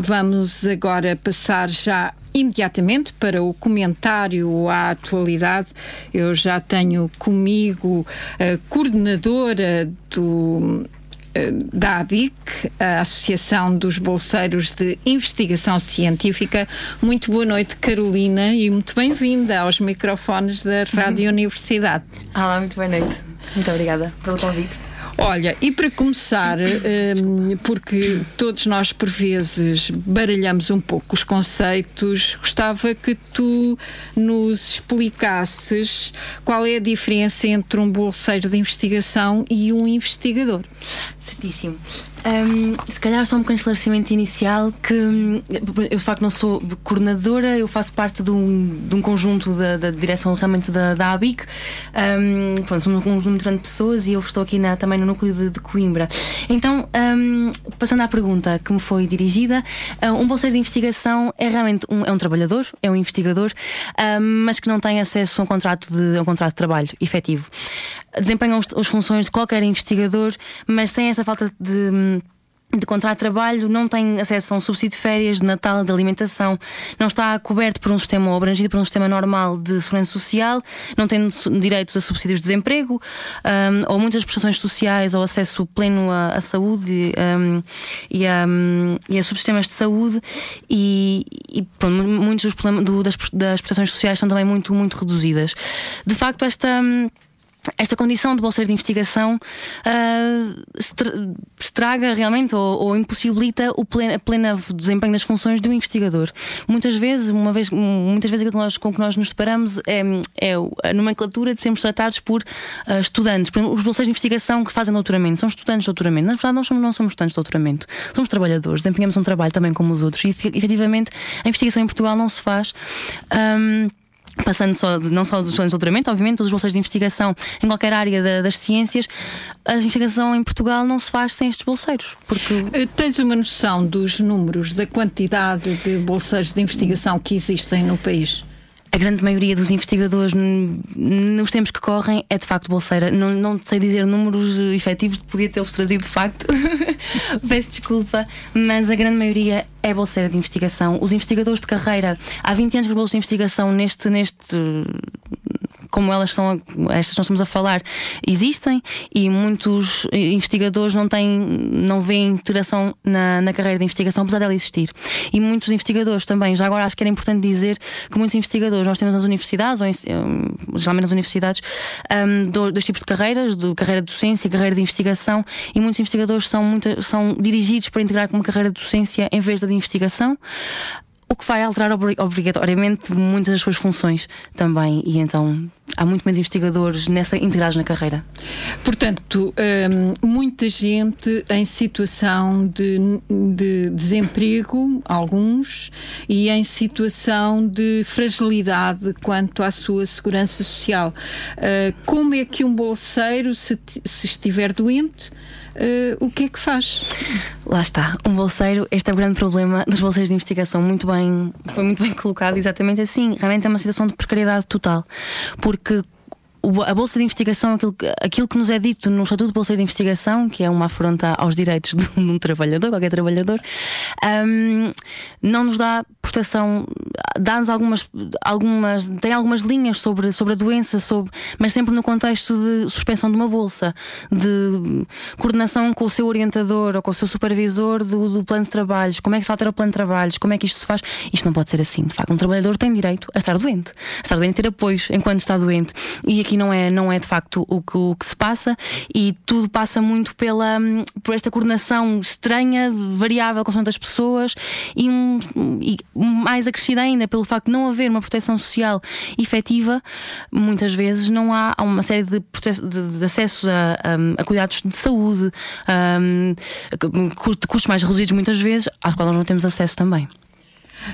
Vamos agora passar já imediatamente para o comentário à atualidade. Eu já tenho comigo a coordenadora do eh, da ABIC, a Associação dos Bolseiros de Investigação Científica. Muito boa noite, Carolina, e muito bem-vinda aos microfones da Rádio uhum. Universidade. Olá, muito boa noite. Muito obrigada pelo convite. Olha, e para começar, um, porque todos nós por vezes baralhamos um pouco os conceitos, gostava que tu nos explicasses qual é a diferença entre um bolseiro de investigação e um investigador. Certíssimo. Um, se calhar só um pequeno esclarecimento inicial que hum, eu de facto não sou coordenadora, eu faço parte de um, de um conjunto da, da direção realmente da, da ABIC. Um, pronto, somos um conjunto de pessoas e eu estou aqui na, também no núcleo de, de Coimbra. Então, um, passando à pergunta que me foi dirigida, um bolseiro de investigação é realmente um, é um trabalhador, é um investigador, mas que não tem acesso a um contrato de, a um contrato de trabalho efetivo desempenham as funções de qualquer investigador, mas sem essa falta de de contrato de trabalho, não tem acesso a um subsídio de férias, de Natal, de alimentação, não está coberto por um sistema ou abrangido por um sistema normal de segurança social, não tem direitos a subsídios de desemprego, um, ou muitas prestações sociais, ou acesso pleno à, à saúde um, e, a, um, e a subsistemas de saúde, e, e pronto, muitos dos problemas do, das, das prestações sociais são também muito, muito reduzidas. De facto, esta hum, esta condição de bolseiro de investigação uh, estraga realmente ou, ou impossibilita o pleno, pleno desempenho das funções um investigador. Muitas vezes, uma vez, muitas vezes aquilo nós, com que nós nos deparamos é, é a nomenclatura de sermos tratados por uh, estudantes. Por exemplo, os bolseiros de investigação que fazem doutoramento são estudantes de doutoramento. Na verdade, nós somos, não somos estudantes de doutoramento, somos trabalhadores, desempenhamos um trabalho também como os outros e efetivamente a investigação em Portugal não se faz. Um, passando só, não só dos estudantes de doutoramento, obviamente, dos bolseiros de investigação em qualquer área da, das ciências, a investigação em Portugal não se faz sem estes bolseiros. Porque... Eh, tens uma noção dos números, da quantidade de bolseiros de investigação que existem no país? A grande maioria dos investigadores nos tempos que correm é de facto bolseira. Não, não sei dizer números efetivos, podia tê-los trazido de facto. Peço desculpa, mas a grande maioria é bolseira de investigação. Os investigadores de carreira, há 20 anos que os bolsas de investigação neste, neste como elas são, estas nós estamos a falar, existem e muitos investigadores não têm, não veem interação na, na carreira de investigação, apesar dela existir. E muitos investigadores também, já agora acho que era importante dizer que muitos investigadores nós temos nas universidades, ou em, geralmente nas universidades, um, dois tipos de carreiras, de carreira de docência carreira de investigação, e muitos investigadores são, muito, são dirigidos para integrar com uma carreira de docência em vez da de investigação o que vai alterar obrigatoriamente muitas das suas funções também. E então há muito menos investigadores nessa integrados na carreira. Portanto, hum, muita gente em situação de, de, desemprego, alguns, e em situação de fragilidade quanto à sua segurança social. Uh, como é que um bolseiro, se, se estiver doente, uh, o que é que faz? Lá está, um bolseiro, este é o grande problema dos bolseiros de investigação, muito bem, foi muito bem colocado, exatamente assim. Realmente é uma situação de precariedade total, porque a Bolsa de Investigação, aquilo, aquilo que nos é dito no Estatuto de Bolsa de Investigação, que é uma afronta aos direitos de um trabalhador, qualquer trabalhador, um, não nos dá proteção, dá-nos algumas, algumas, tem algumas linhas sobre, sobre a doença, sobre, mas sempre no contexto de suspensão de uma bolsa, de coordenação com o seu orientador ou com o seu supervisor do, do plano de trabalhos, como é que se altera o plano de trabalhos, como é que isto se faz. Isto não pode ser assim. De facto, um trabalhador tem direito a estar doente, a estar doente ter apoios enquanto está doente. E aqui não é, não é de facto o que, o que se passa e tudo passa muito pela, por esta coordenação estranha, variável com tantas pessoas e, um, e mais acrescida ainda pelo facto de não haver uma proteção social efetiva, muitas vezes não há, uma série de, de, de acesso a, a, a, cuidados de saúde, a, a custos mais reduzidos muitas vezes, às quais nós não temos acesso também.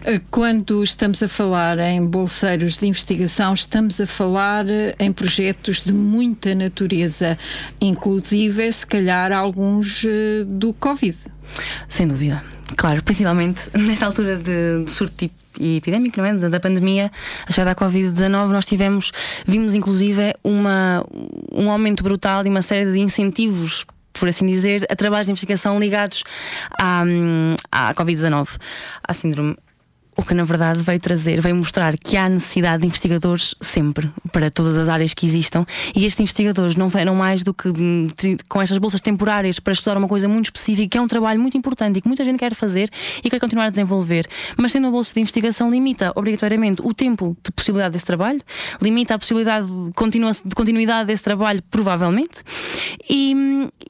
Eh, quando estamos a falar em bolseiros de investigação, estamos a falar eh, em projetos de muita natureza, inclusive, se calhar, alguns eh, do Covid. Sem dúvida. Claro, principalmente nesta altura de, de surto tipo epidémico, não é? Da, pandemia, a chegada da Covid-19, nós tivemos, vimos inclusive uma, um aumento brutal e uma série de incentivos por assim dizer, a trabalhos de investigação ligados à, à Covid-19, à síndrome o que na verdade veio trazer, veio mostrar que há necessidade de investigadores sempre, para todas as áreas que existam, e estes investigadores não vieram mais do que hum, com estas bolsas temporárias para estudar uma coisa muito específica, que é um trabalho muito importante e que muita gente quer fazer e quer continuar a desenvolver. Mas tendo uma bolsa de investigação, limita obrigatoriamente o tempo de possibilidade desse trabalho, limita a possibilidade de, continuidade desse trabalho, provavelmente, e,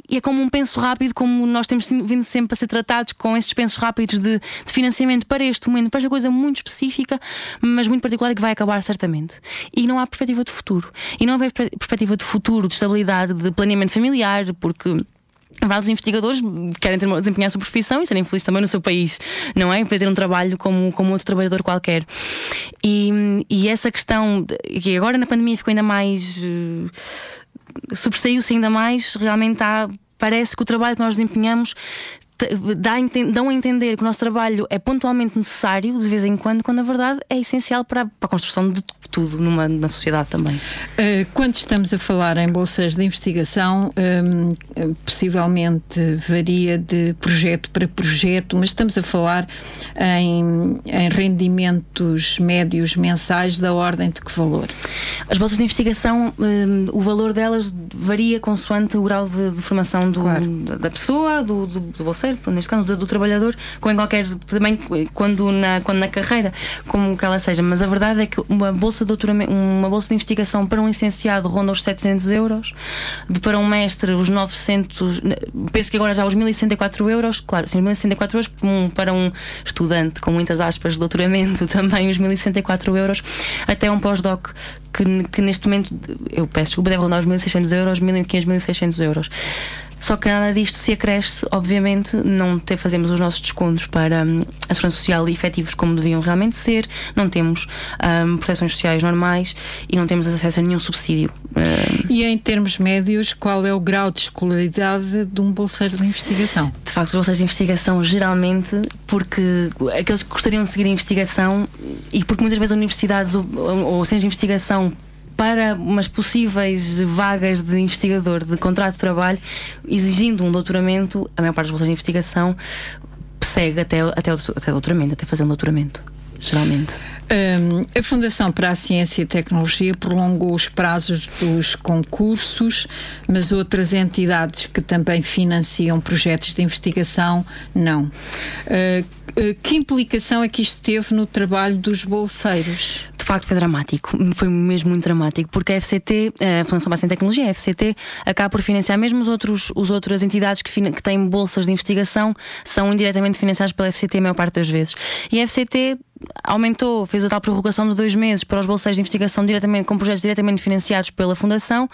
e, é como um penso rápido, como nós temos vindo sempre a ser tratados com esses pensos rápidos de, de financiamento para este momento, para esta coisa muito específica, mas muito particular e que vai acabar certamente. E não há perspectiva de futuro. E não há perspectiva de futuro, de estabilidade, de planeamento familiar, porque. Vários investigadores querem ter, desempenhar a sua profissão e serem felizes também no seu país, não é? Poder ter um trabalho como, como outro trabalhador qualquer. E, e essa questão, que agora na pandemia ficou ainda mais. Uh, sobressaiu-se ainda mais, realmente há parece que o trabalho que nós desempenhamos dá, dão a entender que o nosso trabalho é pontualmente necessário, de vez em quando, quando na verdade é essencial para, para a construção de tudo numa, na sociedade também. Uh, quando estamos a falar em bolsas de investigação, um, possivelmente varia de projeto para projeto, mas estamos a falar em, em rendimentos médios mensais da ordem de que valor? As bolsas de investigação, um, o valor delas varia consoante o grau de, de formação do, claro. da, pessoa, do, do, do bolseiro, neste caso, do, do, trabalhador, como em qualquer, também quando na, quando na carreira, como que ela seja. Mas a verdade é que uma bolsa de doutoramento, uma bolsa de investigação para um licenciado ronda os 700 euros, de para um mestre os 900, penso que agora já os 1064 euros, claro, sim, 1064 euros um, para um estudante com muitas aspas de doutoramento, também os 1064 euros, até um pós-doc que, que neste momento, eu peço desculpa, deve rondar os 1.600 euros, 1.500, 1.600 euros. Só que nada disto se acresce, obviamente, não te, fazemos os nossos descontos para um, a segurança social efetivos como deviam realmente ser, não temos um, proteções sociais normais e não temos acesso a nenhum subsídio. Um, e em termos médios, qual é o grau de escolaridade de um bolseiro de investigação? De facto, os bolseiros de investigação, geralmente, porque aqueles que gostariam de seguir a investigação e porque muitas vezes universidades ou, ou centros de investigação para umas possíveis vagas de investigador de contrato de trabalho, exigindo um doutoramento, a maior parte das bolsas de investigação segue até, até, o, até o doutoramento, até fazer um doutoramento, geralmente. Um, a Fundação para a Ciência e Tecnologia prolongou os prazos dos concursos, mas outras entidades que também financiam projetos de investigação, não. Uh, que implicação é que isto teve no trabalho dos bolseiros? De facto foi dramático, foi mesmo muito dramático, porque a FCT, a Fundação Base em Tecnologia, a FCT, acaba por financiar mesmo os outros, os outras entidades que, que têm bolsas de investigação, são indiretamente financiadas pela FCT a maior parte das vezes. E a FCT aumentou, fez a tal prorrogação de dois meses para os bolseiros de investigação diretamente, com projetos diretamente financiados pela Fundação,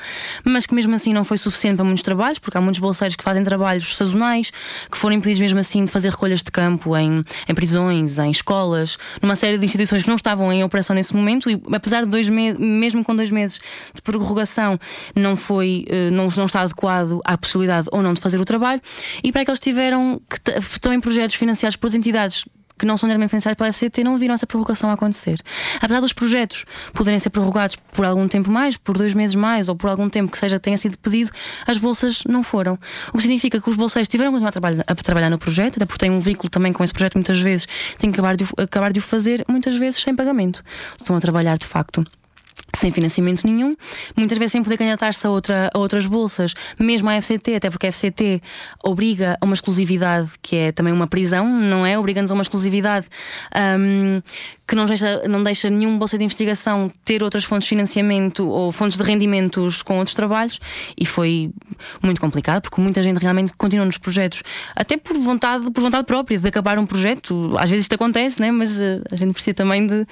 mas que mesmo assim não foi suficiente para muitos trabalhos, porque há muitos bolseiros que fazem trabalhos sazonais, que foram impedidos mesmo assim de fazer recolhas de campo em, em prisões, em escolas, numa série de instituições que não estavam em operação nesse momento, e apesar de dois meses, mesmo com dois meses de prorrogação, não foi, eh, não, não está adequado à possibilidade ou não de fazer o trabalho, e para aqueles que tiveram, que estão em projetos financiados por entidades que não são diretamente financiados pela FCT não viram essa prorrogação acontecer. Apesar dos projetos poderem ser prorrogados por algum tempo mais, por dois meses mais ou por algum tempo que seja tenha sido pedido, as bolsas não foram. O que significa que os bolseiros tiveram que continuar a trabalhar, a trabalhar no projeto, até porque têm um vínculo também com esse projeto muitas vezes, têm que acabar de, acabar de o fazer, muitas vezes sem pagamento. Estão a trabalhar de facto sem financiamento nenhum, muitas vezes sem poder candidatar-se a, outra, a outras bolsas, mesmo a FCT, até porque a FCT obriga a uma exclusividade que é também uma prisão, não é? Obriga-nos a uma exclusividade um, que não deixa, não deixa nenhum bolsa de investigação ter outras fontes de financiamento ou fontes de rendimentos com outros trabalhos e foi muito complicado porque muita gente realmente continua nos projetos, até por vontade, por vontade própria de acabar um projeto. Às vezes isto acontece, né? mas uh, a gente precisa também de.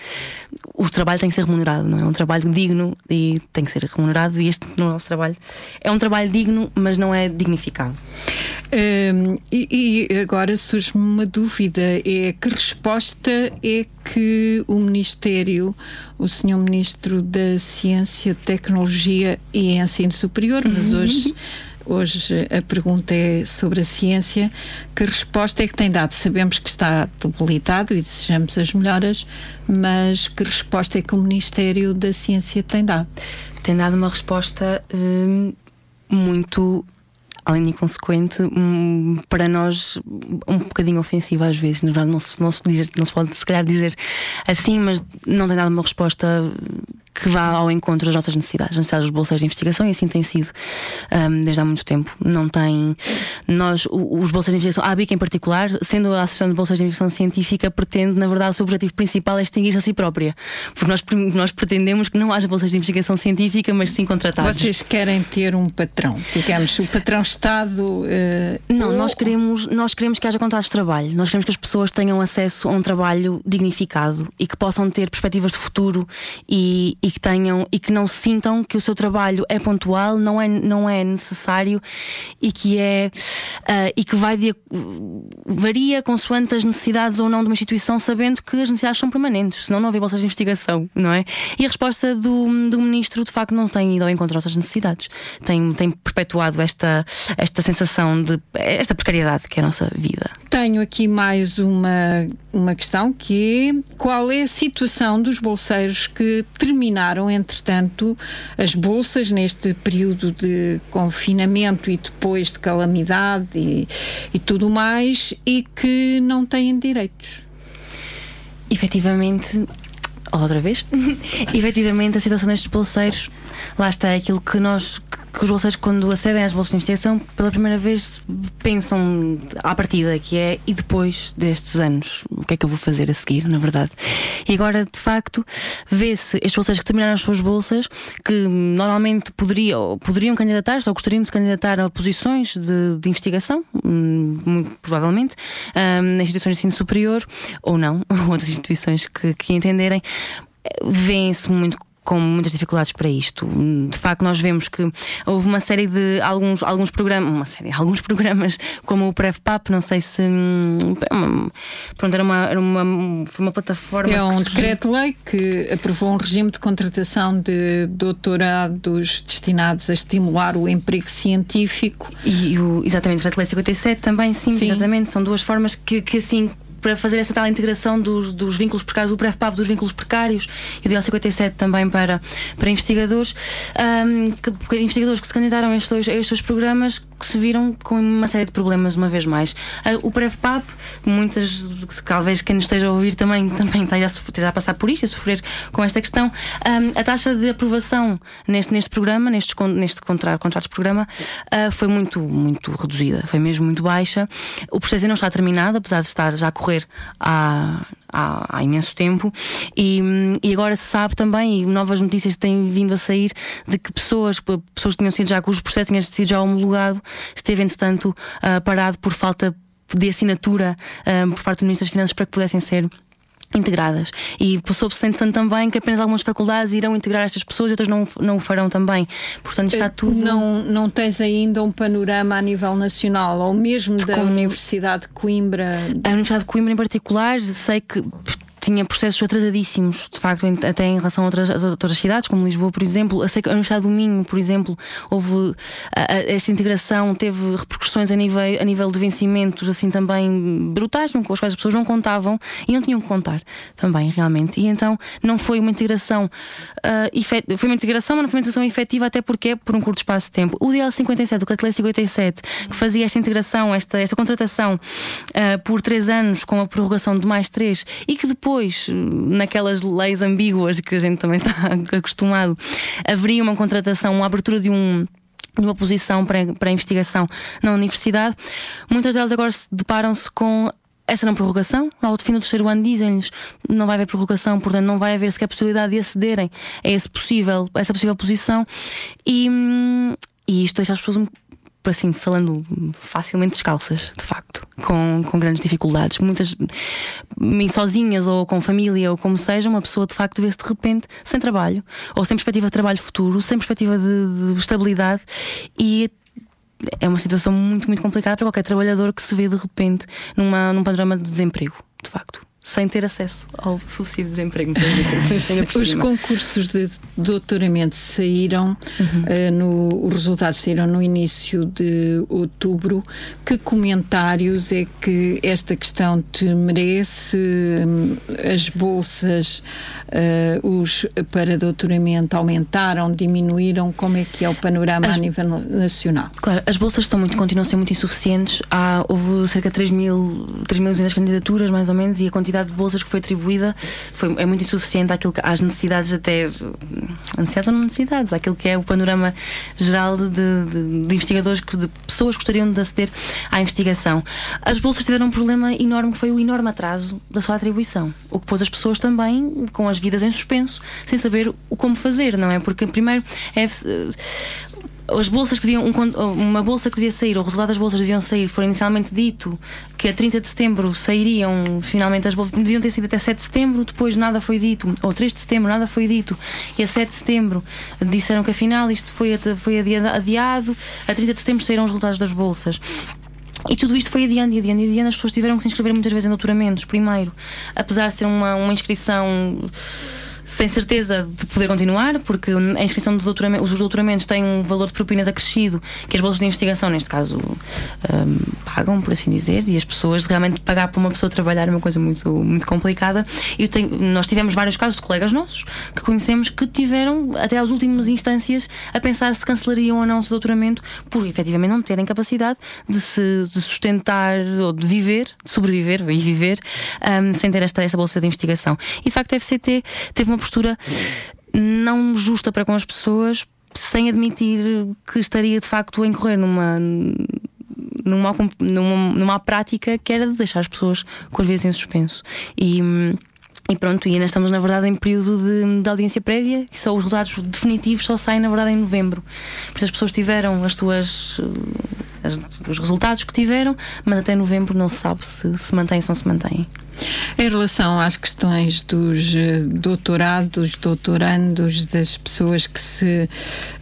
O trabalho tem que ser remunerado, não? É um trabalho digno e tem que ser remunerado, e este no nosso trabalho é um trabalho digno, mas não é dignificado. Um, e, e, agora surge-me uma dúvida: é que resposta é que o Ministério, o Senhor Ministro da Ciência, Tecnologia e Ensino Superior, mas uhum. hoje. Hoje a pergunta é sobre a ciência. Que resposta é que tem dado? Sabemos que está debilitado e desejamos as melhoras, mas que resposta é que o Ministério da Ciência tem dado? Tem dado uma resposta hum, muito além de inconsequente, um, para nós um bocadinho ofensiva às vezes. Não se, não se, não se pode se calhar dizer assim, mas não tem dado uma resposta que vá ao encontro das nossas necessidades, as necessidades dos bolseiros de investigação, e assim tem sido um, desde há muito tempo. Não tem. Nós, os bolseiros de investigação, a ABIC em particular, sendo a Associação de Bolseiros de Investigação Científica, pretende, na verdade, o seu objetivo principal é extinguir-se a si própria. Porque nós, nós pretendemos que não haja bolseiros de investigação científica, mas sim contratados. Vocês querem ter um patrão, digamos, o patrão Estado. Uh, não, ou... nós, queremos, nós queremos que haja contratos de trabalho. Nós queremos que as pessoas tenham acesso a um trabalho dignificado e que possam ter perspectivas de futuro e, e que tenham e que não sintam que o seu trabalho é pontual, não é, não é necessário e que é uh, e que vai de, varia consoante as necessidades ou não de uma instituição, sabendo que as necessidades são permanentes, senão não havia bolsas de investigação, não é? E a resposta do, do ministro de facto não tem ido ao encontro das necessidades, tem, tem perpetuado esta, esta sensação de esta precariedade que é a nossa vida. Tenho aqui mais uma, uma questão que é qual é a situação dos bolseiros que terminaram entretanto, as bolsas neste período de confinamento e depois de calamidade e, e tudo mais e que não têm direitos. Efetivamente, outra vez, efetivamente a situação destes bolseiros, lá está aquilo que nós que os bolseiros, quando acedem às bolsas de investigação, pela primeira vez pensam à partida, que é e depois destes anos, o que é que eu vou fazer a seguir, na verdade. E agora, de facto, vê-se estes bolseiros que terminaram as suas bolsas, que normalmente poderiam, poderiam candidatar-se ou gostariam de se candidatar a posições de, de investigação, hum, muito provavelmente, um, nas instituições de ensino superior, ou não, outras instituições que, que entenderem, vêem-se muito com muitas dificuldades para isto. De facto, nós vemos que houve uma série de alguns, alguns programas, uma série, alguns programas como o PrevPap, não sei se hum, pronto, era uma, era uma, foi uma plataforma. É um decreto-lei que aprovou um regime de contratação de doutorados destinados a estimular o emprego científico. E o, exatamente, o decreto-lei 57 também, sim, sim, exatamente, são duas formas que, que assim para fazer essa tal integração dos, dos vínculos precários, do PrEFPAP dos vínculos precários e o DL57 também para, para investigadores, um, que, investigadores que se candidatam a estes, dois, a estes programas que se viram com uma série de problemas uma vez mais. Uh, o PrEFPAP, muitas, talvez quem nos esteja a ouvir também, também esteja, a, esteja a passar por isto, a sofrer com esta questão, um, a taxa de aprovação neste, neste programa, neste, neste contrato, de programa, uh, foi muito, muito reduzida, foi mesmo muito baixa. O processo não está terminado, apesar de estar já a correr há, há, há, imenso tempo. E, e, agora se sabe também, e novas notícias têm vindo a sair, de que pessoas, pessoas que tinham sido já, cujo processo tinha sido já homologado, esteve entretanto uh, parado por falta de assinatura uh, por parte do Ministro das Finanças para que pudessem ser integradas. E soube-se entretanto também que apenas algumas faculdades irão integrar estas pessoas e outras não, não o farão também. Portanto, está eh, tudo. Não, não tens ainda um panorama a nível nacional, ou mesmo da Como... Universidade de Coimbra? A Universidade de Coimbra, em particular, sei que tinha processos atrasadíssimos, de facto, até em relação a outras, a outras cidades, como Lisboa, por exemplo. Eu sei que a Universidade do Minho, por exemplo, houve a, a, essa integração, teve repercussões a nível, a nível de vencimentos, assim também brutais, com as quais as pessoas não contavam e não tinham que contar também, realmente. E então não foi uma integração, uh, efet... foi uma integração, mas não foi uma integração efetiva, até porque é por um curto espaço de tempo. O DL 57, o Cartelé 57, que fazia esta integração, esta, esta contratação uh, por três anos, com a prorrogação de mais três, e que depois depois, naquelas leis ambíguas que a gente também está acostumado, haveria uma contratação, uma abertura de um uma posição para, para investigação na universidade, muitas delas agora se deparam-se com essa não prorrogação. Ao fim do terceiro ano dizem-lhes não vai haver prorrogação, portanto não vai haver sequer possibilidade de acederem a, esse possível, a essa possível posição e, hum, e isto deixa as pessoas assim, falando facilmente descalças, de facto, com, com grandes dificuldades. Muitas, sozinhas ou com família ou como seja, uma pessoa de facto vê-se de repente sem trabalho, ou sem perspectiva de trabalho futuro, sem perspectiva de, de estabilidade e é uma situação muito, muito complicada para qualquer trabalhador que se vê de repente numa, num panorama de desemprego, de facto sem ter acesso ao subsídio de desemprego. Os concursos de doutoramento saíram, uhum. uh, no, os resultados saíram no início de outubro. Que comentários é que esta questão te merece? Um, as bolsas uh, os para doutoramento aumentaram, diminuíram? Como é que é o panorama as, a nível nacional? Claro, as bolsas estão muito, continuam a ser muito insuficientes. Há, houve cerca de 3 mil, 3 mil candidaturas, mais ou menos, e a quantidade de bolsas que foi atribuída foi, é muito insuficiente àquilo que, às necessidades, até. Necessidades ou não necessidades, àquilo que é o panorama geral de, de, de investigadores, de pessoas que gostariam de aceder à investigação. As bolsas tiveram um problema enorme que foi o enorme atraso da sua atribuição, o que pôs as pessoas também com as vidas em suspenso, sem saber o como fazer, não é? Porque primeiro é, as bolsas que deviam, um, uma bolsa que devia sair, o resultado das bolsas deviam sair, foi inicialmente dito que a 30 de setembro sairiam finalmente as bolsas, deviam ter sido até 7 de setembro, depois nada foi dito, ou 3 de setembro, nada foi dito, e a 7 de setembro disseram que afinal isto foi, foi adiado, a 30 de setembro saíram os resultados das bolsas. E tudo isto foi adiando e adiando e adiando. As pessoas tiveram que se inscrever muitas vezes em doutoramentos, primeiro. Apesar de ser uma, uma inscrição sem certeza de poder continuar, porque a inscrição do doutoramento, os doutoramentos têm um valor de propinas acrescido que as bolsas de investigação, neste caso, um, pagam, por assim dizer, e as pessoas realmente pagar para uma pessoa trabalhar é uma coisa muito, muito complicada. E nós tivemos vários casos de colegas nossos que conhecemos que tiveram, até às últimas instâncias, a pensar se cancelariam ou não o seu doutoramento por efetivamente não terem capacidade de se de sustentar ou de viver, de sobreviver e viver um, sem ter esta, esta bolsa de investigação. E de facto a FCT teve uma postura não justa para com as pessoas, sem admitir que estaria de facto a incorrer numa. Numa, numa, numa prática que era de deixar as pessoas com as vidas em suspenso. E, e pronto, e ainda estamos na verdade em período de, de, audiência prévia e só os resultados definitivos só saem na verdade em novembro. Porque as pessoas tiveram as suas as, os resultados que tiveram, mas até novembro não se sabe se se mantém ou não se mantém. Em relação às questões dos eh, doutorados, doutorandos, das pessoas que se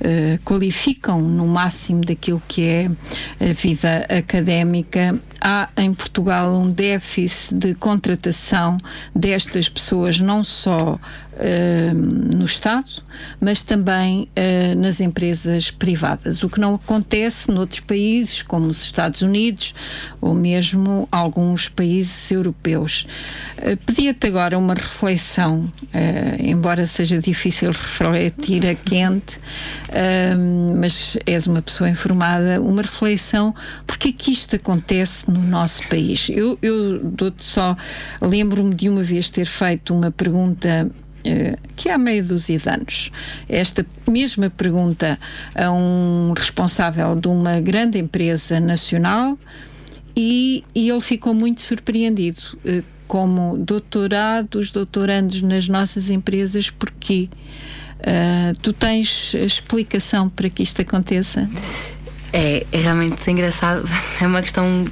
uh, qualificam no máximo daquilo que é a vida académica, há em Portugal um déficit de contratação destas pessoas, não só no Estado, mas também uh, nas empresas privadas, o que não acontece noutros países, como os Estados Unidos ou mesmo alguns países europeus. Uh, Pedia-te agora uma reflexão, embora seja difícil refletir a quente, mas és uma pessoa informada, uma reflexão, porque é que isto acontece no nosso país? Eu, eu dou-te só, lembro-me de uma vez ter feito uma pergunta eh, que há meio dúzia de anos. Esta mesma pergunta a um responsável de uma grande empresa nacional e, e ele ficou muito surpreendido. Eh, como doutorados, doutorandos nas nossas empresas, porquê? Uh, tu tens explicação para que isto aconteça? É, é realmente engraçado. É uma questão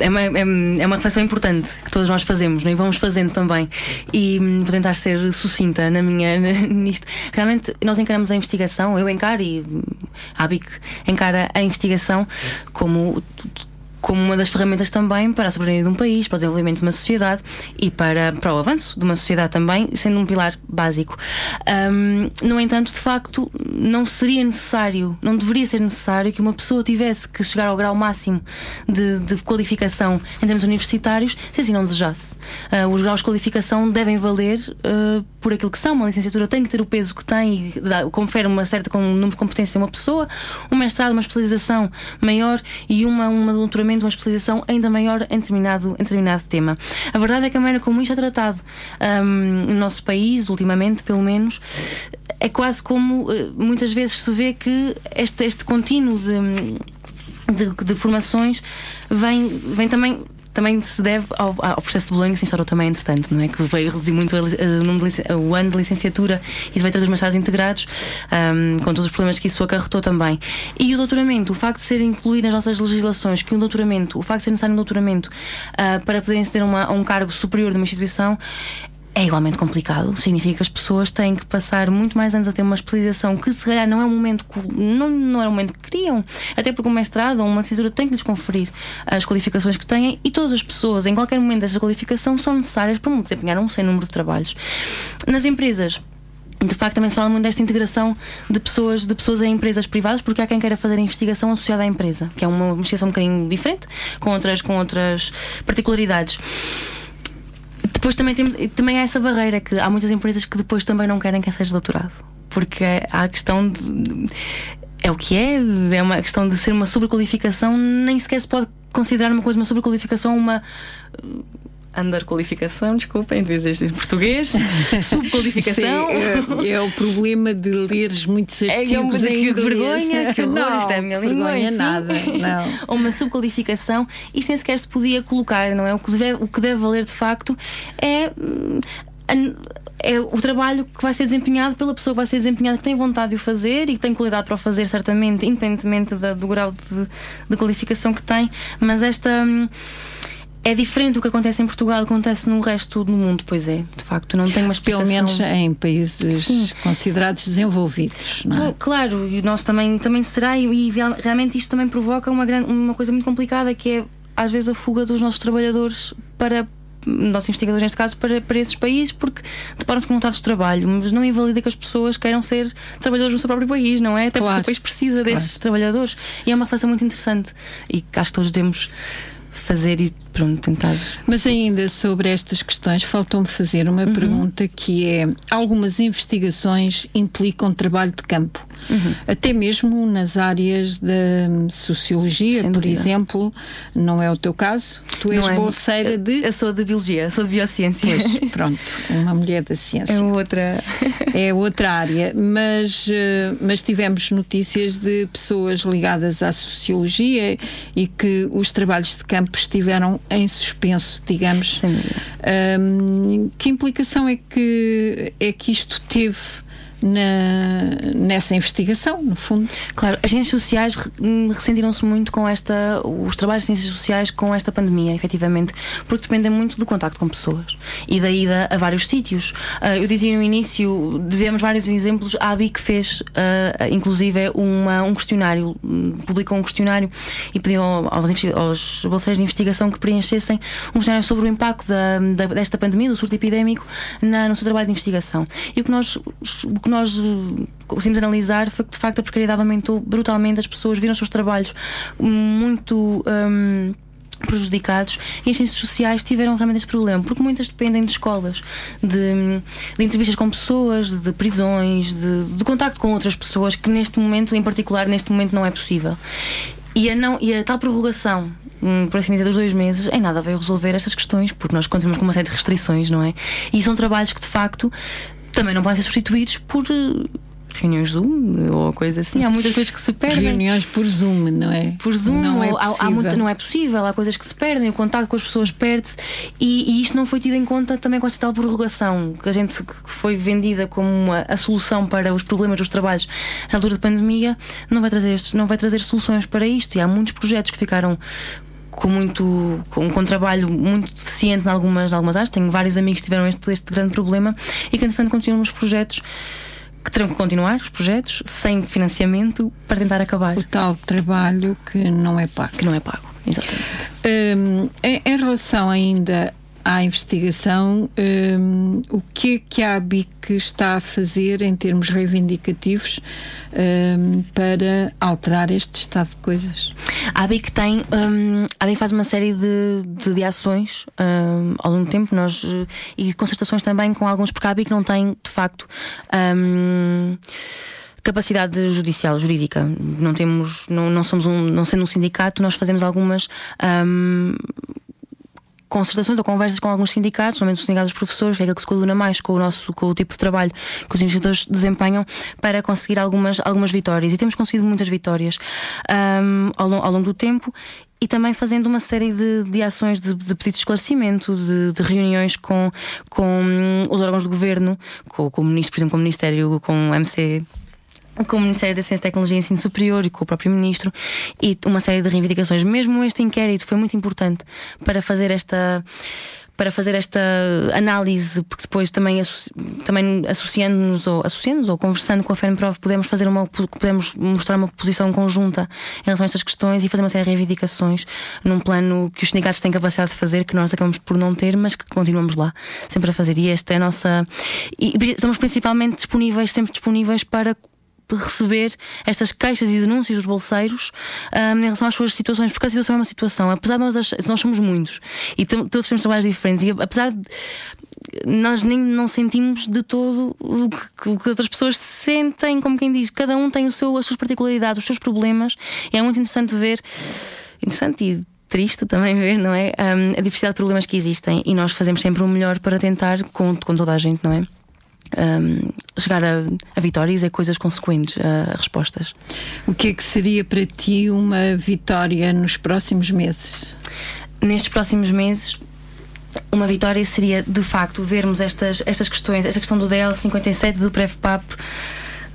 é uma, é, é uma reflexão importante que todos nós fazemos não? É? e vamos fazendo também. E hum, vou tentar ser sucinta na minha, nisto. Realmente, nós encaramos a investigação, eu encaro e hum, a BIC encara a investigação como como uma das ferramentas também para a soberania de um país, para o desenvolvimento de uma sociedade e para, para o avanço de uma sociedade também, sendo um pilar básico. Um, no entanto, de facto, não seria necessário, não deveria ser necessário que uma pessoa tivesse que chegar ao grau máximo de, de qualificação em termos universitários se assim não desejasse. Uh, os graus de qualificação devem valer uh, por aquilo que são. Uma licenciatura tem que ter o peso que tem e dá, confere uma certa com, um número de competência a uma pessoa, um mestrado, uma especialização maior e uma, uma doutoramento uma especialização ainda maior em determinado, em determinado tema. A verdade é que a maneira como isto é tratado um, no nosso país, ultimamente, pelo menos, é quase como uh, muitas vezes se vê que este, este contínuo de, de, de formações vem, vem também também se deve ao, ao processo de Bolonha que se instaurou também, entretanto, não é? Que veio reduzir muito a, o ano de licenciatura e veio trazer os mestrados integrados, um, com todos os problemas que isso acarretou também. E o doutoramento, o facto de ser incluído nas nossas legislações, que um doutoramento, o facto de ser necessário um doutoramento uh, para poderem uma, a um cargo superior de uma instituição, é igualmente complicado. Significa que as pessoas têm que passar muito mais anos a ter uma especialização que, se calhar, não é o momento não, não é o momento que queriam. Até porque um mestrado ou uma licenciatura tem que lhes conferir as qualificações que têm e todas as pessoas, em qualquer momento desta qualificação, são necessárias para desempenhar um sem número de trabalhos. Nas empresas, de facto, também se fala muito desta integração de pessoas, de pessoas em empresas privadas, porque há quem queira fazer a investigação associada à empresa, que é uma investigação um bocadinho diferente, com outras, com outras particularidades. Depois também, tem, também há essa barreira que há muitas empresas que depois também não querem que seja doutorado, porque há a questão de. É o que é, é uma questão de ser uma sobrequalificação, nem sequer se pode considerar uma coisa, uma sobrequalificação, uma underqualificação, desculpem, devia dizer em português, subqualificação. É, é, o problema de leres muitos é artigos é, em que vergonha, que horror, não, isto é a minha língua. Vergonha nada, não. Ou uma subqualificação, isto nem sequer se podia colocar, não é? O que deve, o que deve valer de facto é hum, é o trabalho que vai ser desempenhado pela pessoa que vai ser desempenhada, que tem vontade de o fazer e que tem qualidade para o fazer, certamente, independentemente da, do grau de, de, qualificação que tem, mas esta. Hum, é diferente do que acontece em Portugal, acontece no resto do mundo, pois é, de facto, não tem uma explicação. Pelo menos em países Sim. considerados desenvolvidos, não é? Claro, e o nosso também, também será, e realmente isto também provoca uma, grande, uma coisa muito complicada que é às vezes a fuga dos nossos trabalhadores para nossos investigadores neste caso, para, para esses países, porque deparam-se com vontades de trabalho, mas não invalida que as pessoas queiram ser trabalhadores no seu próprio país, não é? Até claro. porque o seu país precisa desses claro. trabalhadores. E é uma relação muito interessante e que acho que todos devemos fazer e pronto, tentar. Mas ainda sobre estas questões, faltou-me fazer uma uhum. pergunta que é: algumas investigações implicam trabalho de campo, uhum. até mesmo nas áreas da sociologia, Sem por dúvida. exemplo, não é o teu caso? Tu és é. bolseira de. Eu sou de biologia, sou de biociências. Pois, pronto, uma mulher da ciência. É outra. é outra área, mas, eh, mas tivemos notícias de pessoas ligadas à sociologia e que os trabalhos de campo estiveram em suspenso, digamos. Um, que implicação é que, é que isto teve na, nessa investigação, no fundo. Claro, as ciências sociais hum, ressentiram-se muito com esta, os trabalhos de ciências sociais com esta pandemia, efetivamente, porque dependem muito do contacto com pessoas e da ida a vários sítios. Uh, eu dizia no início, demos vários exemplos, a ABI que fez, uh, inclusive, uma, um questionário, hum, publicou um questionário e pediu aos, aos bolseiros de investigação que preenchessem um questionário sobre o impacto da, da, desta pandemia, do surto epidémico, na, no seu trabalho de investigação. E o que nós, o que nós eh, conseguimos analisar foi que de facto a precariedade aumentou brutalmente, as pessoas viram os seus trabalhos muito. Um, prejudicados e as ciências sociais tiveram realmente este problema, porque muitas dependem de escolas, de, de entrevistas com pessoas, de prisões, de, de contacto com outras pessoas, que neste momento, em particular, neste momento não é possível. E a, não, e a tal prorrogação hum, por assim dizer, dos dois meses, em nada veio resolver estas questões, porque nós continuamos com uma série de restrições, não é? E são trabalhos que de facto também não podem ser substituídos por eh, reuniões Zoom ou coisa assim. Há muitas coisas que se perdem. Reuniões por Zoom, não é? Por Zoom, não, é, há, há muito, não é possível. Há coisas que se perdem, o contato com as pessoas perde-se e, e, isto não foi tido em conta também com esta tal prorrogação que a gente que foi vendida como uma, a solução para os problemas dos trabalhos na altura de pandemia. Não vai trazer, não vai trazer soluções para isto e há muitos projetos que ficaram com muito com, com um trabalho muito deficiente em algumas, algumas áreas. Tenho vários amigos que tiveram este, este grande problema e que, entretanto, continuam os projetos que terão que continuar os projetos sem financiamento para tentar acabar. O tal trabalho que não é pago. Que não é pago, exatamente. Um, em, em, relação ainda à investigação, um, o que é que a ABIC está a fazer em termos reivindicativos um, para alterar este estado de coisas? A ABIC tem, um, a ABIC faz uma série de, de, de ações um, ao longo do tempo, nós, e concertações também com alguns, porque a ABIC não tem, de facto, um, capacidade judicial, jurídica. Não temos, não, não somos um, não sendo um sindicato, nós fazemos algumas um, concertações ou conversas com alguns sindicatos, normalmente os sindicatos dos professores, que é aquele que se coaduna mais com o nosso com o tipo de trabalho que os investigadores desempenham para conseguir algumas, algumas vitórias. E temos conseguido muitas vitórias um, ao, ao longo do tempo e também fazendo uma série de, de ações de, de pedidos de esclarecimento, de, de, reuniões com, com os órgãos do governo, com, com o ministro, por exemplo, com o Ministério, com o MC com o Ministério da Ciência, Tecnologia e Ensino Superior e com o próprio Ministro e uma série de reivindicações. Mesmo este inquérito foi muito importante para fazer esta para fazer esta análise, porque depois também, também associando-nos ou, associando ou conversando com a FENPROV podemos fazer uma podemos mostrar uma posição conjunta em relação a estas questões e fazer uma série de reivindicações num plano que os sindicatos têm capacidade de fazer, que nós acabamos por não ter, mas que continuamos lá sempre a fazer. E esta é a nossa. E estamos principalmente disponíveis, sempre disponíveis para receber estas queixas e denúncias dos bolseiros um, em relação às suas situações, porque a situação é uma situação, apesar de nós, nós somos muitos e todos temos trabalhos diferentes, e apesar de nós nem não sentimos de todo o que, o que, outras pessoas sentem, como quem diz, cada um tem o seu, as suas particularidades, os seus problemas, e é muito interessante ver, interessante e triste também ver, não é? Um, a diversidade de problemas que existem e nós fazemos sempre o melhor para tentar com, com toda a gente, não é? Um, chegar a, a, vitórias é coisas consequentes a, a, respostas. O que é que seria para ti uma vitória nos próximos meses? Nestes próximos meses, uma vitória seria de facto vermos estas, estas questões, esta questão do DL 57 do PrEFPAP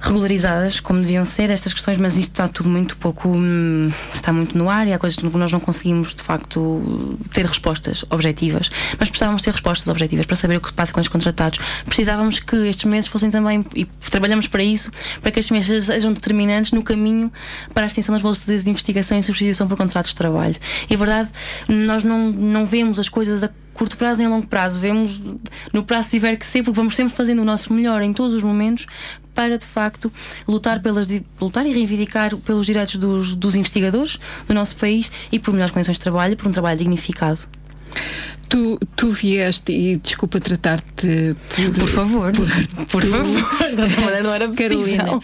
regularizadas como deviam ser estas questões, mas isto está tudo muito pouco. Hum, está muito no ar e há coisas que nós não conseguimos de facto ter respostas objetivas. Mas precisávamos ter respostas objetivas para saber o que passa com os contratados. Precisávamos que estes meses fossem também, e trabalhamos para isso, para que estes meses sejam determinantes no caminho para a extinção das bolsas de investigação e substituição por contratos de trabalho. E a verdade, nós não, não vemos as coisas a curto prazo e a longo prazo. Vemos no prazo se tiver que ser, porque vamos sempre fazendo o nosso melhor em todos os momentos para de facto lutar, pelas, lutar e reivindicar pelos direitos dos, dos investigadores do nosso país e por melhores condições de trabalho, por um trabalho dignificado. Tu, tu vieste, e desculpa tratar-te por, por, favor, por, por favor, não era Carolina, uh,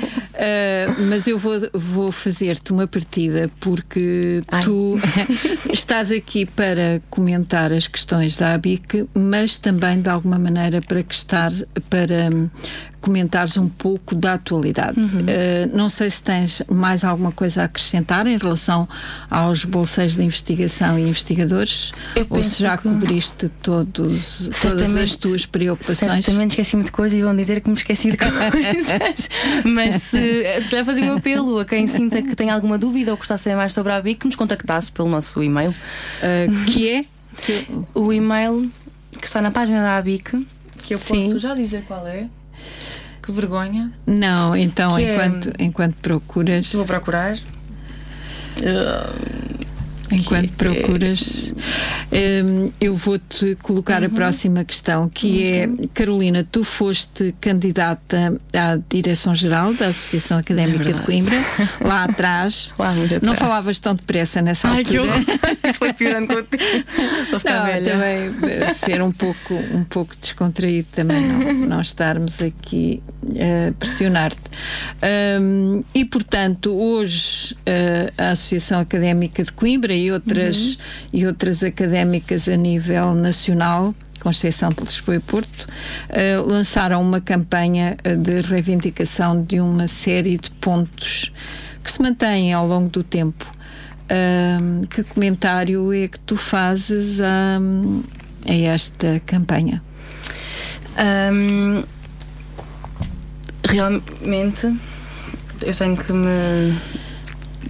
mas eu vou, vou fazer-te uma partida porque Ai. tu estás aqui para comentar as questões da ABIC, mas também de alguma maneira para que estar para comentares um pouco da atualidade. Uhum. Uh, não sei se tens mais alguma coisa a acrescentar em relação aos bolseiros de investigação e investigadores, ou se já que... cobriste todos, todas as tuas preocupações. Certamente esqueci-me de coisas e vão dizer que me esqueci de coisas. Mas se, se lhe fazer um apelo a quem sinta que tem alguma dúvida ou gostasse de saber mais sobre a ABIC, que nos contactasse pelo nosso e-mail. Uh, que é? O e-mail que está na página da ABIC, que eu Sim. posso já dizer qual é. Que vergonha. Não, então que enquanto, é... enquanto procuras. Vou procurar. Uh, Enquanto procuras, um, eu vou-te colocar uhum. a próxima questão, que é, Carolina, tu foste candidata à Direção-Geral da Associação Académica é de Coimbra, lá atrás. Lá não falavas tão depressa nessa Ai, altura. Que Foi piorando com o tempo. Não, também eh, ser um pouco, um pouco descontraído também, não, não estarmos aqui a pressionar-te. Um, e, portanto, hoje a Associação Académica de Coimbra e outras, uhum. e outras académicas a nível nacional com exceção de Lisboa e Porto, uh, lançaram uma campanha de reivindicação de uma série de pontos que se mantêm ao longo do tempo. Que comentário é que tu fazes a, a esta campanha? Um, realmente, eu tenho que me.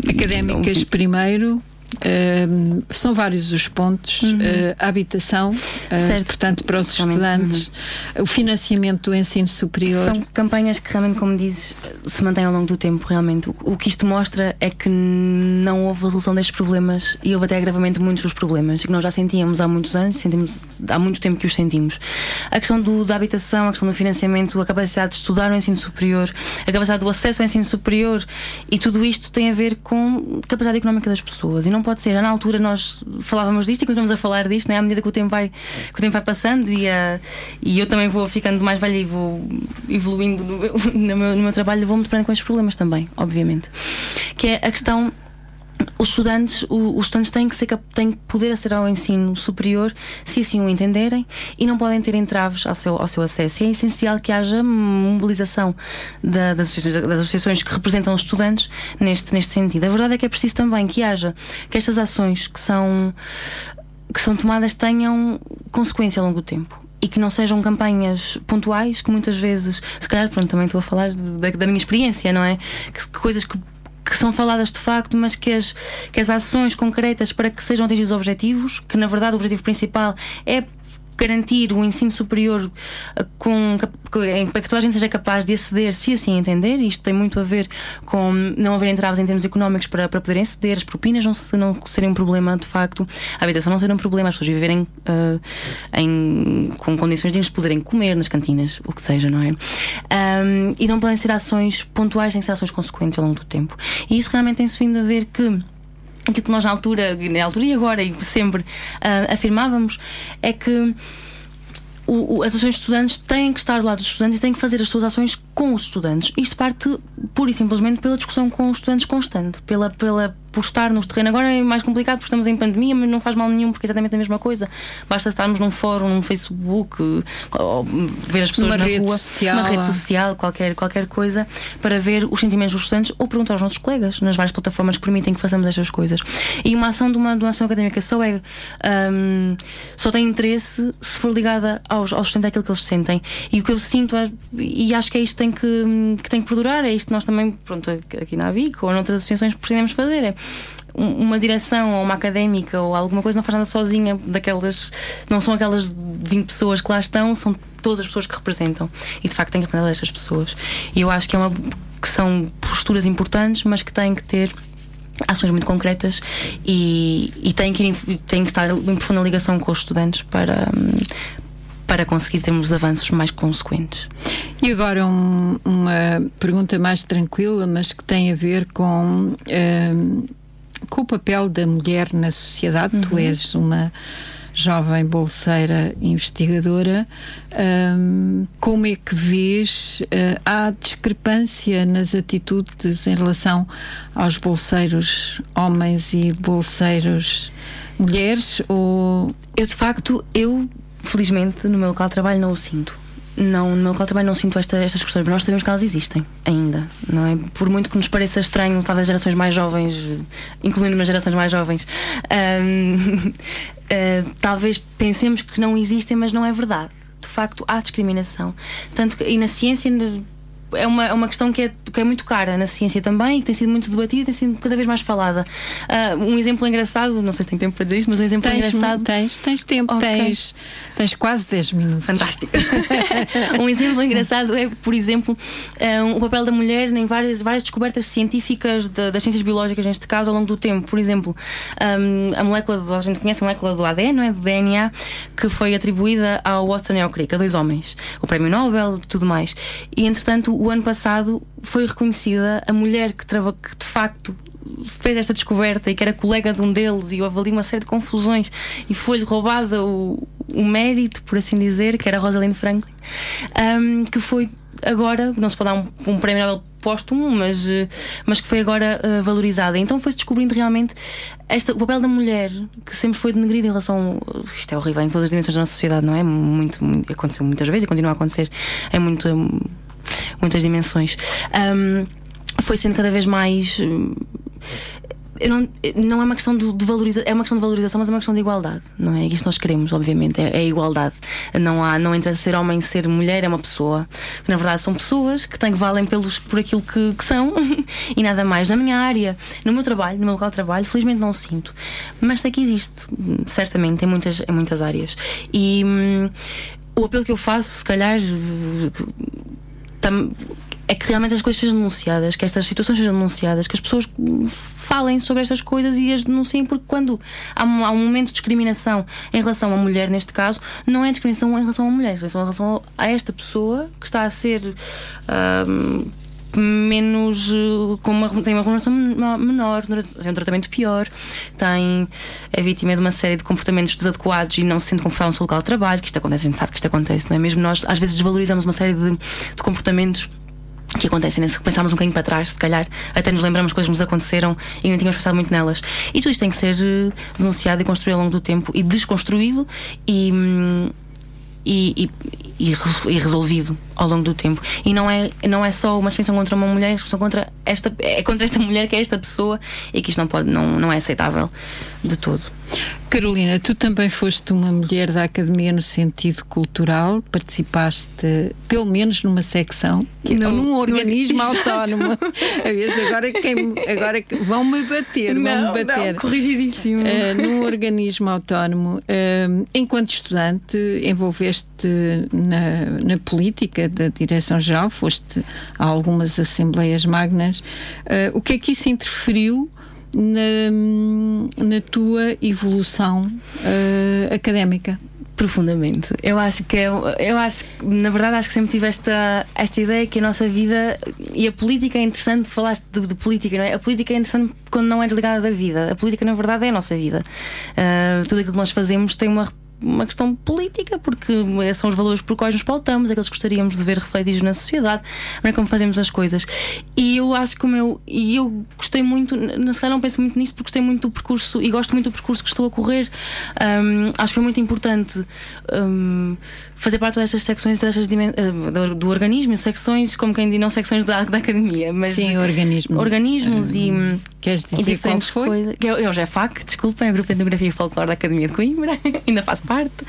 Académicas primeiro, Uh, são vários os pontos. Uhum. Uh, a habitação, uh, portanto, para os estudantes, uhum. o financiamento do ensino superior. São campanhas que realmente, como dizes, se mantêm ao longo do tempo, realmente. O, o, que isto mostra é que não houve resolução destes problemas e houve até agravamento de muitos dos problemas que nós já sentíamos há muitos anos, sentimos há muito tempo que os sentimos. A questão do, da habitação, a questão do financiamento, a capacidade de estudar o ensino superior, a capacidade do acesso ao ensino superior e tudo isto tem a ver com a capacidade económica das pessoas. E não pode ser. Já na altura nós falávamos disto e continuamos a falar disto, né? à medida que o tempo vai, que o tempo vai passando e, uh, e eu também vou ficando mais velha e vou evoluindo no meu, no meu, no meu trabalho, vou-me deparando com estes problemas também, obviamente. Que é a questão os estudantes, os estudantes têm que, ser, têm que poder aceder ao ensino superior se assim o entenderem e não podem ter entraves ao seu, ao seu acesso. E é essencial que haja mobilização da, das, associações, das associações que representam os estudantes neste, neste sentido. A verdade é que é preciso também que haja que estas ações que são, que são tomadas tenham consequência ao longo do tempo e que não sejam campanhas pontuais que muitas vezes, se calhar, pronto, também estou a falar da, da minha experiência, não é? Que, que coisas que que são faladas de facto, mas que as, que as ações concretas para que sejam atingidos os objetivos, que na verdade o objetivo principal é garantir o ensino superior com, para que toda a gente seja capaz de aceder, se assim entender. Isto tem muito a ver com não haver entraves em termos económicos para, para poderem ceder, as propinas não, não serem um problema de facto, a habitação não ser um problema, as pessoas viverem uh, em, com condições de poderem comer nas cantinas, o que seja, não é? Um, e não podem ser ações pontuais, têm que ser ações consequentes ao longo do tempo. E isso realmente tem-se vindo a ver que aquilo que nós na altura, na altura e agora e sempre uh, afirmávamos é que o, o, as ações de estudantes têm que estar do lado dos estudantes e têm que fazer as suas ações com os estudantes. Isto parte pura e simplesmente pela discussão com os estudantes constante, pela, pela por no terreno. Agora é mais complicado porque estamos em pandemia, mas não faz mal nenhum porque é exatamente a mesma coisa. Basta estarmos num fórum, num Facebook, ver as pessoas uma na rua, social. uma rede social, qualquer, qualquer coisa, para ver os sentimentos dos estudantes ou perguntar aos nossos colegas nas várias plataformas que permitem que façamos estas coisas. E uma ação de uma, de uma ação académica só é um, só tem interesse se for ligada aos, aos estudantes àquilo que eles sentem. E o que eu sinto, é, e acho que é isto que tem que, que tem que perdurar, é isto que nós também, pronto, aqui na ABIC ou noutras associações pretendemos fazer. É uma direção ou uma académica ou alguma coisa não faz nada sozinha daquelas não são aquelas 20 pessoas que lá estão são todas as pessoas que representam. E de facto tem que aprender destas pessoas. E eu acho que é uma que são posturas importantes mas que têm que ter ações muito concretas e, e têm, que têm que estar em profunda ligação com os estudantes para para conseguir termos avanços mais consequentes. E agora um, uma pergunta mais tranquila, mas que tem a ver com um, com o papel da mulher na sociedade. Uhum. Tu és uma jovem bolseira investigadora. Um, como é que vês? Uh, há discrepância nas atitudes em relação aos bolseiros homens e bolseiros mulheres? Ou... Eu, de facto, eu, felizmente, no meu local de trabalho não o sinto não, no meu local também não sinto esta, estas questões, mas nós sabemos que elas existem ainda, não é? Por muito que nos pareça estranho, talvez gerações mais jovens, incluindo as gerações mais jovens, uh, talvez pensemos que não existem, mas não é verdade. De facto, há discriminação. Tanto que, e na ciência é uma, é uma questão que é, que é muito cara na ciência também, que tem sido muito debatida e tem sido cada vez mais falada. Uh, um exemplo engraçado, não sei se tem tempo para dizer isto, mas um exemplo tens, engraçado. Tens, tens tempo, okay. tens, tens quase 10 minutos. Fantástico. um exemplo engraçado é, por exemplo, um, o papel da mulher em várias, várias descobertas científicas de, das ciências biológicas, neste caso, ao longo do tempo. Por exemplo, um, a molécula, do, a gente conhece a molécula do ADN, não é? do DNA, que foi atribuída ao Watson e ao Crick, a dois homens. O prémio Nobel, tudo mais. E entretanto, o ano passado foi reconhecida a mulher que, que de facto fez esta descoberta e que era colega de um deles e houve ali uma série de confusões e foi-lhe roubada o, o mérito, por assim dizer, que era Rosalind Franklin, um, que foi agora, não se pode dar um, um prémio Nobel póstumo, mas, mas que foi agora uh, valorizada. Então foi-se descobrindo realmente esta, o papel da mulher, que sempre foi denegrido em relação. Isto é horrível em todas as dimensões da nossa sociedade, não é? Muito, muito aconteceu muitas vezes e continua a acontecer em muito muitas dimensões. Um, foi sendo cada vez mais. Hum, não, não é uma questão de, de valorização, é uma questão de valorização, mas é uma questão de igualdade, não é? Isso nós queremos, obviamente, é, é igualdade. Não há, não entra ser homem, ser mulher, é uma pessoa. Na verdade, são pessoas que têm que valem pelos, por aquilo que, que são e nada mais. Na minha área, no meu trabalho, no meu local de trabalho, felizmente não o sinto, mas sei que existe, certamente, em muitas, em muitas áreas. E hum, o apelo que eu faço, se calhar é que realmente as coisas sejam denunciadas, que estas situações sejam denunciadas, que as pessoas falem sobre estas coisas e as denunciem, porque quando há um, há um momento de discriminação em relação à mulher, neste caso, não é discriminação em relação à mulher, é em relação a esta pessoa que está a ser. Um, menos com uma, tem uma remuneração menor, tem um tratamento pior, tem, é vítima de uma série de comportamentos desadequados e não se sente confortável no seu local de trabalho, que isto acontece, a gente sabe que isto acontece, não é? Mesmo nós às vezes desvalorizamos uma série de, de comportamentos que acontecem, né? se pensarmos um bocadinho para trás, se calhar até nos lembramos coisas que nos aconteceram e não tínhamos pensado muito nelas. E tudo isto tem que ser eh, denunciado e construído ao longo do tempo e desconstruído e, hum, e, e, e resolvido ao longo do tempo. E não é, não é só uma discriminação contra uma mulher, é uma discriminação contra esta, é contra esta mulher que é esta pessoa e que isto não, pode, não, não é aceitável de todo. Carolina, tu também foste uma mulher da academia no sentido cultural, participaste pelo menos numa secção, não, num organismo autónomo. agora, quem, agora vão-me bater, vão-me bater. Não, corrigidíssimo. Uh, num organismo autónomo, uh, enquanto estudante, envolveste na, na política da direção-geral, foste a algumas assembleias magnas. Uh, o que é que isso interferiu? Na, na tua evolução uh, académica? Profundamente. Eu acho que é, eu acho na verdade acho que sempre tive esta, esta ideia que a nossa vida e a política é interessante, falaste de, de política, não é? A política é interessante quando não é desligada da vida. A política, na verdade, é a nossa vida. Uh, tudo aquilo que nós fazemos tem uma uma questão política, porque são os valores por quais nos pautamos, aqueles que gostaríamos de ver refletidos na sociedade, é como fazemos as coisas. E eu acho que o meu. E eu gostei muito, na se não penso muito nisto, porque gostei muito do percurso e gosto muito do percurso que estou a correr. Um, acho que foi muito importante. Um, fazer parte dessas secções dessas uh, do, do, organismo, secções, como quem diz, não secções da, da academia, mas Sim, organismo. organismos e, hum, queres dizer e diferentes qual foi? coisas. Eu, eu já é FAC, desculpem, é o Grupo de Etnografia e Folclore da Academia de Coimbra, ainda faço parte.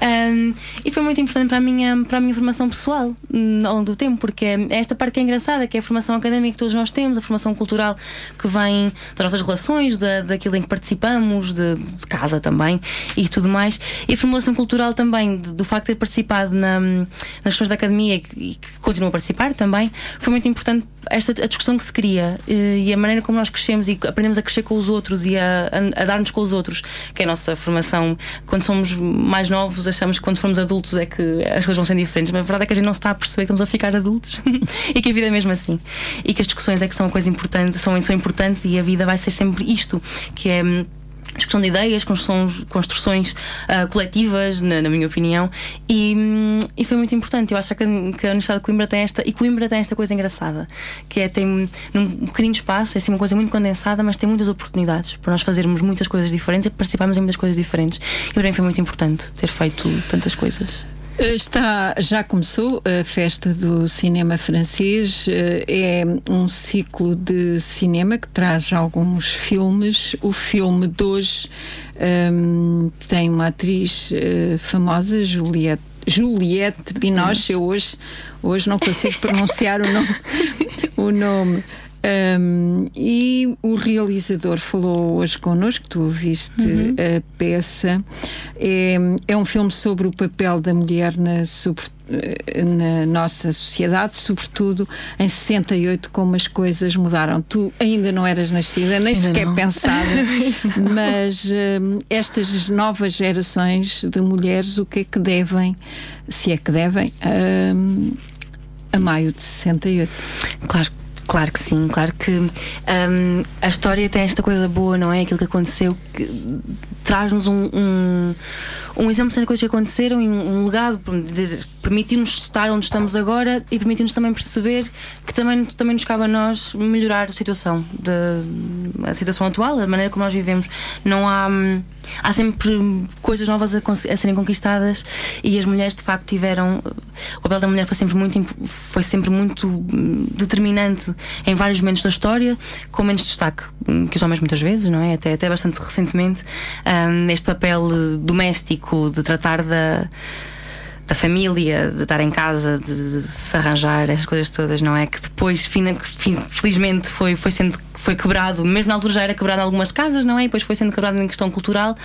Um, e foi muito importante para a minha, para a minha formação pessoal hum, ao longo do tempo, porque é esta parte que é engraçada, que é a formação académica que todos nós temos, a formação cultural que vem das nossas relações, da, daquilo em que participamos, de, de casa também e tudo mais, e a formação cultural também, do facto de participado na, nas questões da academia e que continua a participar também, foi muito importante esta a discussão que se cria eh, e a maneira como nós crescemos e aprendemos a crescer com os outros e a, a, a dar-nos com os outros, que é a nossa formação. Quando somos mais novos, achamos que quando formos adultos é que as coisas vão ser diferentes, mas a verdade é que a gente não se está a perceber que estamos a ficar adultos e que a vida é mesmo assim. E que as discussões é que são uma coisa importante, são, são importantes e a vida vai ser sempre isto, que é hum, discussão de ideias, construções, construções uh, coletivas, na, na, minha opinião, e, hum, e, foi muito importante. Eu acho que a, que a, Universidade de Coimbra tem esta, e Coimbra tem esta coisa engraçada, que é tem num pequenino espaço, é assim uma coisa muito condensada, mas tem muitas oportunidades para nós fazermos muitas coisas diferentes e participarmos em muitas coisas diferentes. E para mim foi muito importante ter feito tantas coisas. Está, já começou a festa do cinema francês. Eh, é um ciclo de cinema que traz alguns filmes. O filme de hoje um, ehm, tem uma atriz uh, famosa, Juliette, Juliette Binoche. Eu hoje, hoje não consigo pronunciar o nome. O nome. Um, e o realizador falou hoje connosco, tu ouviste uhum. a peça. É, é um filme sobre o papel da mulher na, sobre, na nossa sociedade, sobretudo em 68, como as coisas mudaram. Tu ainda não eras nascida, nem ainda sequer não. pensada, mas um, estas novas gerações de mulheres, o que é que devem, se é que devem, um, a maio de 68? Claro Claro que sim, claro que um, a história tem esta coisa boa, não é? Aquilo que aconteceu que traz-nos um, um, um, exemplo de coisas que aconteceram e um, um legado, permitiu-nos estar onde estamos agora e permitiu-nos também perceber que também, também nos cabe a nós melhorar a situação, de, a situação atual, a maneira como nós vivemos. Não há. Há sempre coisas novas a, a, serem conquistadas e as mulheres de facto tiveram o papel da mulher foi sempre muito foi sempre muito hum, determinante em vários momentos da história com menos destaque hum, que os homens muitas vezes não é até até bastante recentemente um, papel doméstico de tratar da da família, de estar em casa, de se arranjar, essas coisas todas, não é? Que depois, felizmente, foi, foi sendo foi quebrado, mesmo na altura já era quebrado em algumas casas, não é? E depois foi sendo quebrado em questão cultural.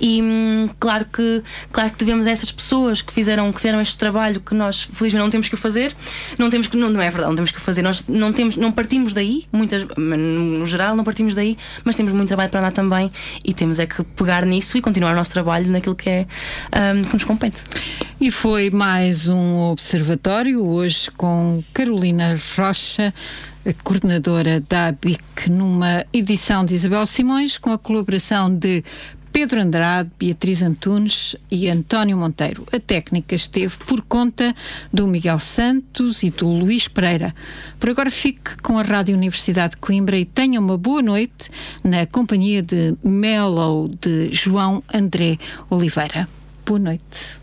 E hum, claro que claro que devemos a essas pessoas que fizeram, que fizeram este trabalho que nós felizmente não temos que fazer, não temos que, não, não é verdade, não temos que fazer. Nós não temos, não partimos daí, muitas, no geral, não partimos daí, mas temos muito trabalho para andar também e temos é que pegar nisso e continuar o nosso trabalho naquilo que é um, que nos compete. E foi mais um observatório hoje com Carolina Rocha coordenadora da ABIC, numa edição de Isabel Simões, com a colaboração de Pedro Andrade, Beatriz Antunes e António Monteiro. A técnica esteve por conta do Miguel Santos e do Luís Pereira. Por agora fique com a Rádio Universidade de Coimbra e tenha uma boa noite na companhia de Mellow de João André Oliveira. Boa noite.